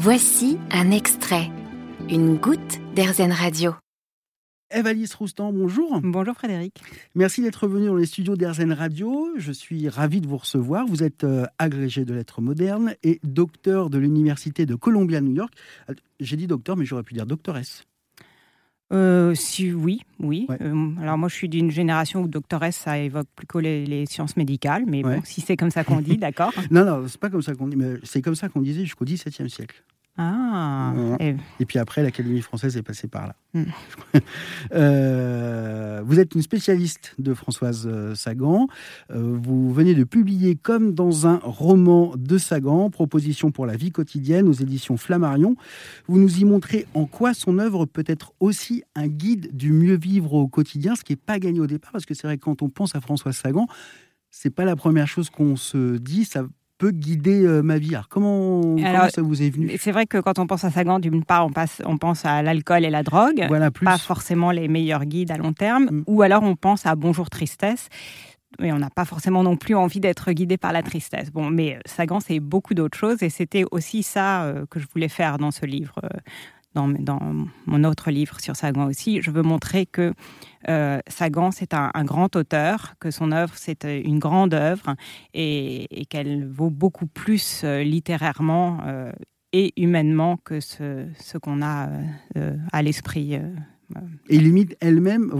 Voici un extrait, une goutte d'Airzen Radio. Eve-Alice Roustan, bonjour. Bonjour Frédéric. Merci d'être venu dans les studios d'Airzen Radio. Je suis ravi de vous recevoir. Vous êtes euh, agrégé de lettres modernes et docteur de l'Université de Columbia, New York. Euh, j'ai dit docteur, mais j'aurais pu dire doctoresse. Euh, si oui, oui. Euh, alors moi, je suis d'une génération où doctoresse, ça évoque plus que les, sciences médicales, mais bon, si c'est comme ça qu'on dit, d'accord. non, non, c'est pas comme ça qu'on dit, mais c'est comme ça qu'on disait jusqu'au XVIIe siècle. Ah. Et... puis après, l'Académie française est passée par là. Hmm. Euh, vous êtes une spécialiste de Françoise euh, Sagan. Euh, vous venez de publier comme dans un roman de Sagan, Proposition pour la vie quotidienne aux éditions Flammarion. Vous nous y montrez en quoi son œuvre peut être aussi un guide du mieux vivre au quotidien, ce qui n'est pas gagné au départ, parce que c'est vrai que quand on pense à Françoise Sagan, c'est pas la première chose qu'on se dit. Ça peut guider euh, ma vie. Alors, comment, ça vous est venu? C'est vrai que quand on pense à Sagan, d'une part, on, passe, on pense à l'alcool et la drogue, voilà, pas forcément les meilleurs guides à long terme, mm. ou alors on pense à Bonjour Tristesse. Mais on n'a pas forcément non plus envie d'être guidé par la tristesse. Bon, mais euh, Sagan, c'est beaucoup d'autres choses, et c'était aussi ça euh, que je voulais faire dans ce livre dans, mon autre livre sur Sagan aussi, je veux montrer que euh, Sagan, c'est un, grand auteur, que son œuvre, c'est euh, une grande œuvre et, qu'elle vaut beaucoup plus euh, littérairement et humainement que ce, ce qu'on a à l'esprit. et limite, elle-même,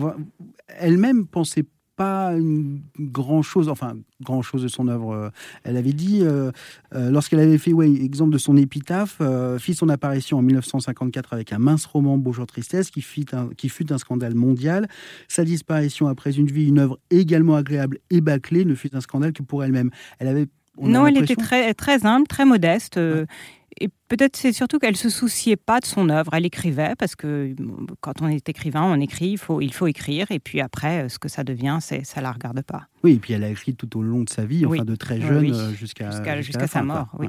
elle-même pensait pas une grand chose, enfin grand chose de son œuvre. Euh, elle avait dit, euh, euh, lorsqu'elle avait fait, ouais, exemple de son épitaphe, fit son apparition en 1954 avec un mince roman Bonjour Tristesse qui, fit un, qui fut un scandale mondial. Sa disparition après une vie, une œuvre également agréable et bâclée ne fut un scandale que pour elle-même. Elle avait non, elle était très, très humble, très modeste et peut-être c'est surtout qu'elle se souciait pas de son œuvre. Elle écrivait parce que quand on est écrivain, on écrit, il faut, il faut écrire. Et puis après, euh, ce que ça devient, c'est ça la regarde pas. Oui, et puis elle a écrit tout au long de sa vie, enfin de très jeune euh, jusqu'à jusqu'à sa mort. Oui.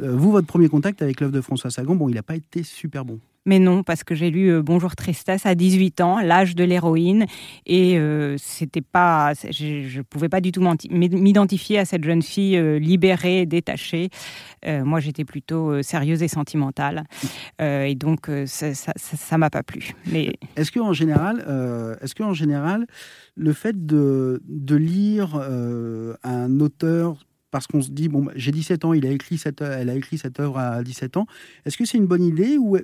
Euh, vous, votre premier contact avec l'œuvre de François Sagan, bon, il n'a pas été super bon. Mais non, parce que j'ai lu euh, Bonjour Tristesse à 18 ans, l'âge de l'héroïne, et euh, c'était pas, je ne pouvais pas du tout m'identifier à cette jeune fille euh, libérée, détachée. moi, j'étais plutôt sérieuse et sentimentale, et donc ça, ça, m'a pas plu. Mais est-ce que en général, est-ce que en général, le fait de, de lire un auteur parce qu'on se dit, bon, j'ai 17 ans, il a écrit cette, elle a écrit cette œuvre à 17 ans. Est-ce que c'est une bonne idée ou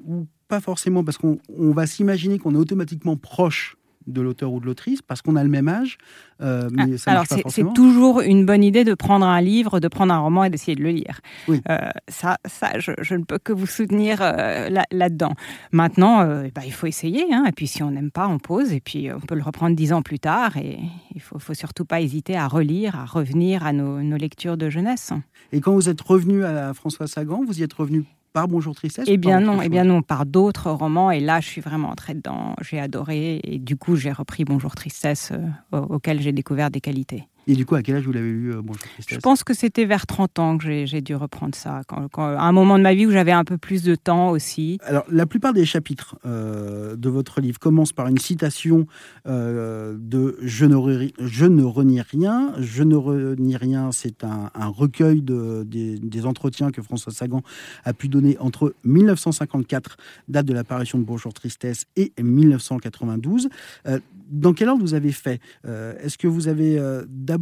pas forcément Parce qu'on va s'imaginer qu'on est automatiquement proche de l'auteur ou de l'autrice parce qu'on a le même âge. Euh, mais ah, alors c'est toujours une bonne idée de prendre un livre, de prendre un roman et d'essayer de le lire. Euh, ça, ça je, ne peux que vous soutenir euh, là-dedans. Maintenant, bah, il faut essayer. Hein, et puis si on n'aime pas, on pose. Et puis on peut le reprendre dix ans plus tard. Et il faut, faut surtout pas hésiter à relire, à revenir à nos, nos lectures de jeunesse. Et quand vous êtes revenu à François Sagan, vous y êtes revenu Bonjour Tristesse Eh bien non, eh bien non, par d'autres romans. Et là, je suis vraiment entrée dedans. J'ai adoré. Et du coup, j'ai repris Bonjour Tristesse, euh, auquel j'ai découvert des qualités. Et du coup, à quel âge vous l'avez lu, euh, Bonjour Je pense que c'était vers 30 ans que j'ai dû reprendre ça, quand, à un moment de ma vie où j'avais un peu plus de temps aussi. Alors, la plupart des chapitres euh, de votre livre commencent par une citation euh, de je ne, je ne renie rien. Je ne renie rien, c'est un, recueil de, des, entretiens que François Sagan a pu donner entre 1954, date de l'apparition de Bonjour Tristesse, et 1992. dans quel ordre vous avez fait? Est-ce que vous avez d'abord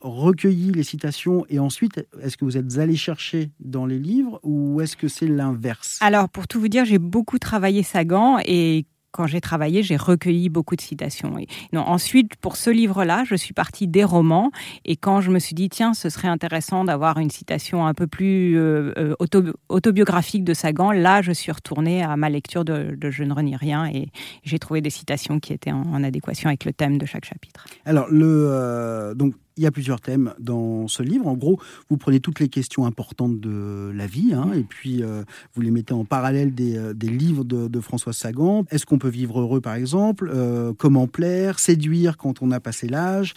recueilli les citations et ensuite, est-ce que vous êtes allé chercher dans les livres ou est-ce que c'est l'inverse? Alors, pour tout vous dire, j'ai beaucoup travaillé Sagan et quand j'ai travaillé, j'ai recueilli beaucoup de citations. Non, ensuite, pour ce livre-là, je suis partie des romans. Et quand je me suis dit, tiens, ce serait intéressant d'avoir une citation un peu plus euh, euh, autobiographique de Sagan, là, je suis retournée à ma lecture de, Je ne renie rien et j'ai trouvé des citations qui étaient en, adéquation avec le thème de chaque chapitre. Alors, le, euh, donc, il y a plusieurs thèmes dans ce livre. En gros, vous prenez toutes les questions importantes de la vie hein, et puis euh, vous les mettez en parallèle des, euh, livres de, François Sagan. Est-ce qu'on peut vivre heureux, par exemple? Euh, Comment plaire? Séduire quand on a passé l'âge?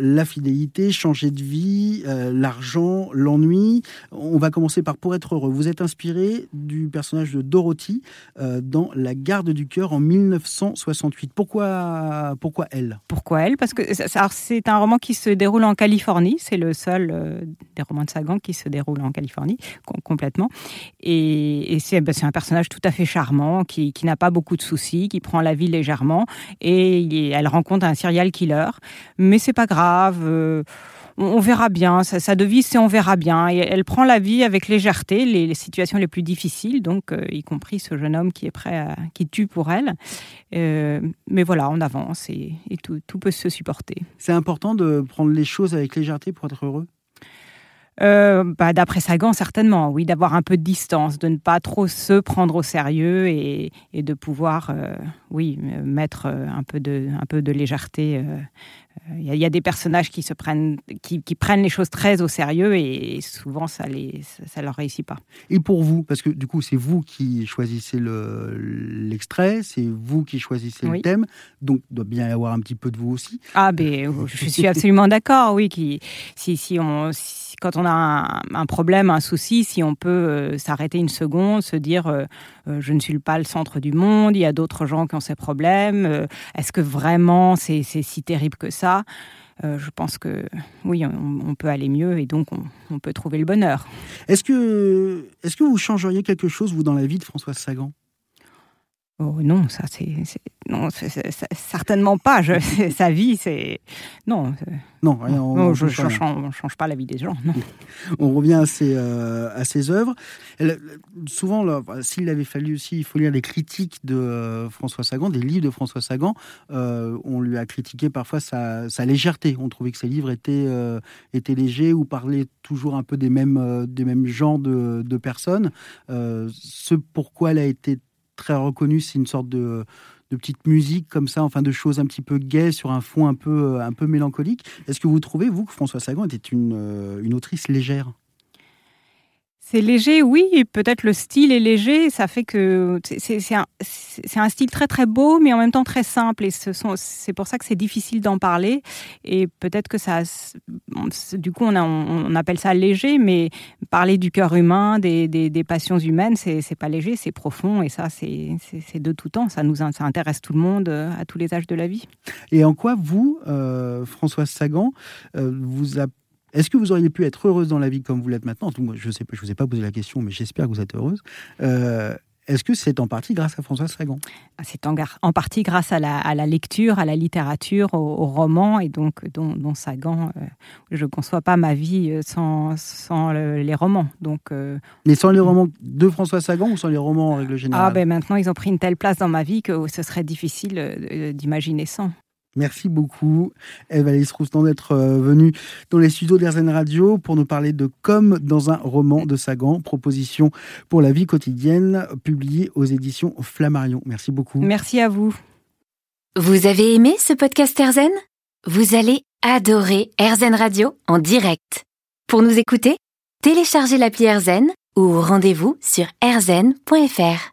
La fidélité Changer de vie L'argent L'ennui On va commencer par Pour être heureux. Vous êtes inspiré du personnage de Dorothy dans La garde du cœur en 1968. Pourquoi, pourquoi elle? Pourquoi elle? Parce que c'est un roman qui se déroule en Californie. C'est le seul euh, des romans de Sagan qui se déroule en Californie complètement. Et, ben, c'est un personnage tout à fait charmant, qui, n'a pas beaucoup de soucis, qui prend la vie légèrement. Et elle rencontre un serial killer. Mais c'est pas grave. Euh, on, verra bien. Sa, devise, c'est on verra bien. Elle prend la vie avec légèreté, les, situations les plus difficiles, donc euh, y compris ce jeune homme qui est prêt à, qui tue pour elle. Euh, mais voilà, on avance et, tout, peut se supporter. C'est important de prendre les choses avec légèreté pour être heureux? Euh, bah, D'après Sagan, certainement, oui, d'avoir un peu de distance, de ne pas trop se prendre au sérieux et, de pouvoir, oui, mettre un peu de, un peu de légèreté il y, a des personnages qui se prennent, qui, prennent les choses très au sérieux et souvent ça les, ça, leur réussit pas. Et pour vous, parce que du coup c'est vous qui choisissez l'extrait, c'est vous qui choisissez le thème, donc il doit bien y avoir un petit peu de vous aussi. Ah ben, je suis absolument d'accord, oui. Qui, si, si on, quand on un, problème, un souci, si on peut euh, s'arrêter une seconde, se dire euh, euh, je ne suis pas le centre du monde, il y a d'autres gens qui ont ces problèmes. Est-ce que vraiment c'est si terrible que ça? Je pense que oui, on, peut aller mieux et donc on, peut trouver le bonheur. Est-ce que, est que vous changeriez quelque chose, vous, dans la vie de Françoise Sagan? Oh non, ça c'est non, certainement pas. Je, sa vie, c'est non. Non, rien, on, je ne change, pas la vie des gens. Non. On revient à ses, euh, à ses œuvres. souvent, s'il avait fallu aussi, il faut lire les critiques de euh, François Sagan, des livres de François Sagan. Euh, on lui a critiqué parfois sa, sa, légèreté. On trouvait que ses livres étaient, étaient légers ou parlaient toujours un peu des mêmes, des mêmes genres de, de personnes. ce pourquoi elle a été très reconnu, c'est une sorte de, de petite musique comme ça, enfin de choses un petit peu gaies sur un fond un peu, un peu mélancolique. Est-ce que vous trouvez, vous, que François Sagan était une, euh, une autrice légère? C'est léger, oui, peut-être le style est léger, ça fait que c'est un, style très très beau, mais en même temps très simple, et c'est pour ça que c'est difficile d'en parler, et peut-être que ça, du coup on, appelle ça léger, mais parler du cœur humain, des, passions humaines, c'est pas léger, c'est profond, et ça c'est de tout temps, ça nous intéresse tout le monde à tous les âges de la vie. Et en quoi vous, euh, Françoise Sagan, euh, vous a est-ce que vous auriez pu être heureuse dans la vie comme vous l'êtes maintenant? Je ne sais pas, je vous ai pas posé la question, mais j'espère que vous êtes heureuse. Euh, est-ce que c'est en partie grâce à François Sagan ah, C'est en, partie grâce à la, lecture, à la littérature, au, roman, et donc dont, Sagan. Euh, je ne conçois pas ma vie euh, sans, les romans. Donc, Mais sans les romans de François Sagan ou sans les romans en règle générale? Ah ben maintenant, ils ont pris une telle place dans ma vie que ce serait difficile d'imaginer sans. Merci beaucoup, Eve Alice Roustan, d'être euh, venue dans les studios d'Airzen Radio pour nous parler de Comme dans un roman de Sagan, proposition pour la vie quotidienne, publiée aux éditions Flammarion. Merci beaucoup. Merci à vous. Vous avez aimé ce podcast Airzen? Vous allez adorer Airzen Radio en direct. Pour nous écouter, téléchargez l'appli Airzen ou rendez-vous sur airzen.fr.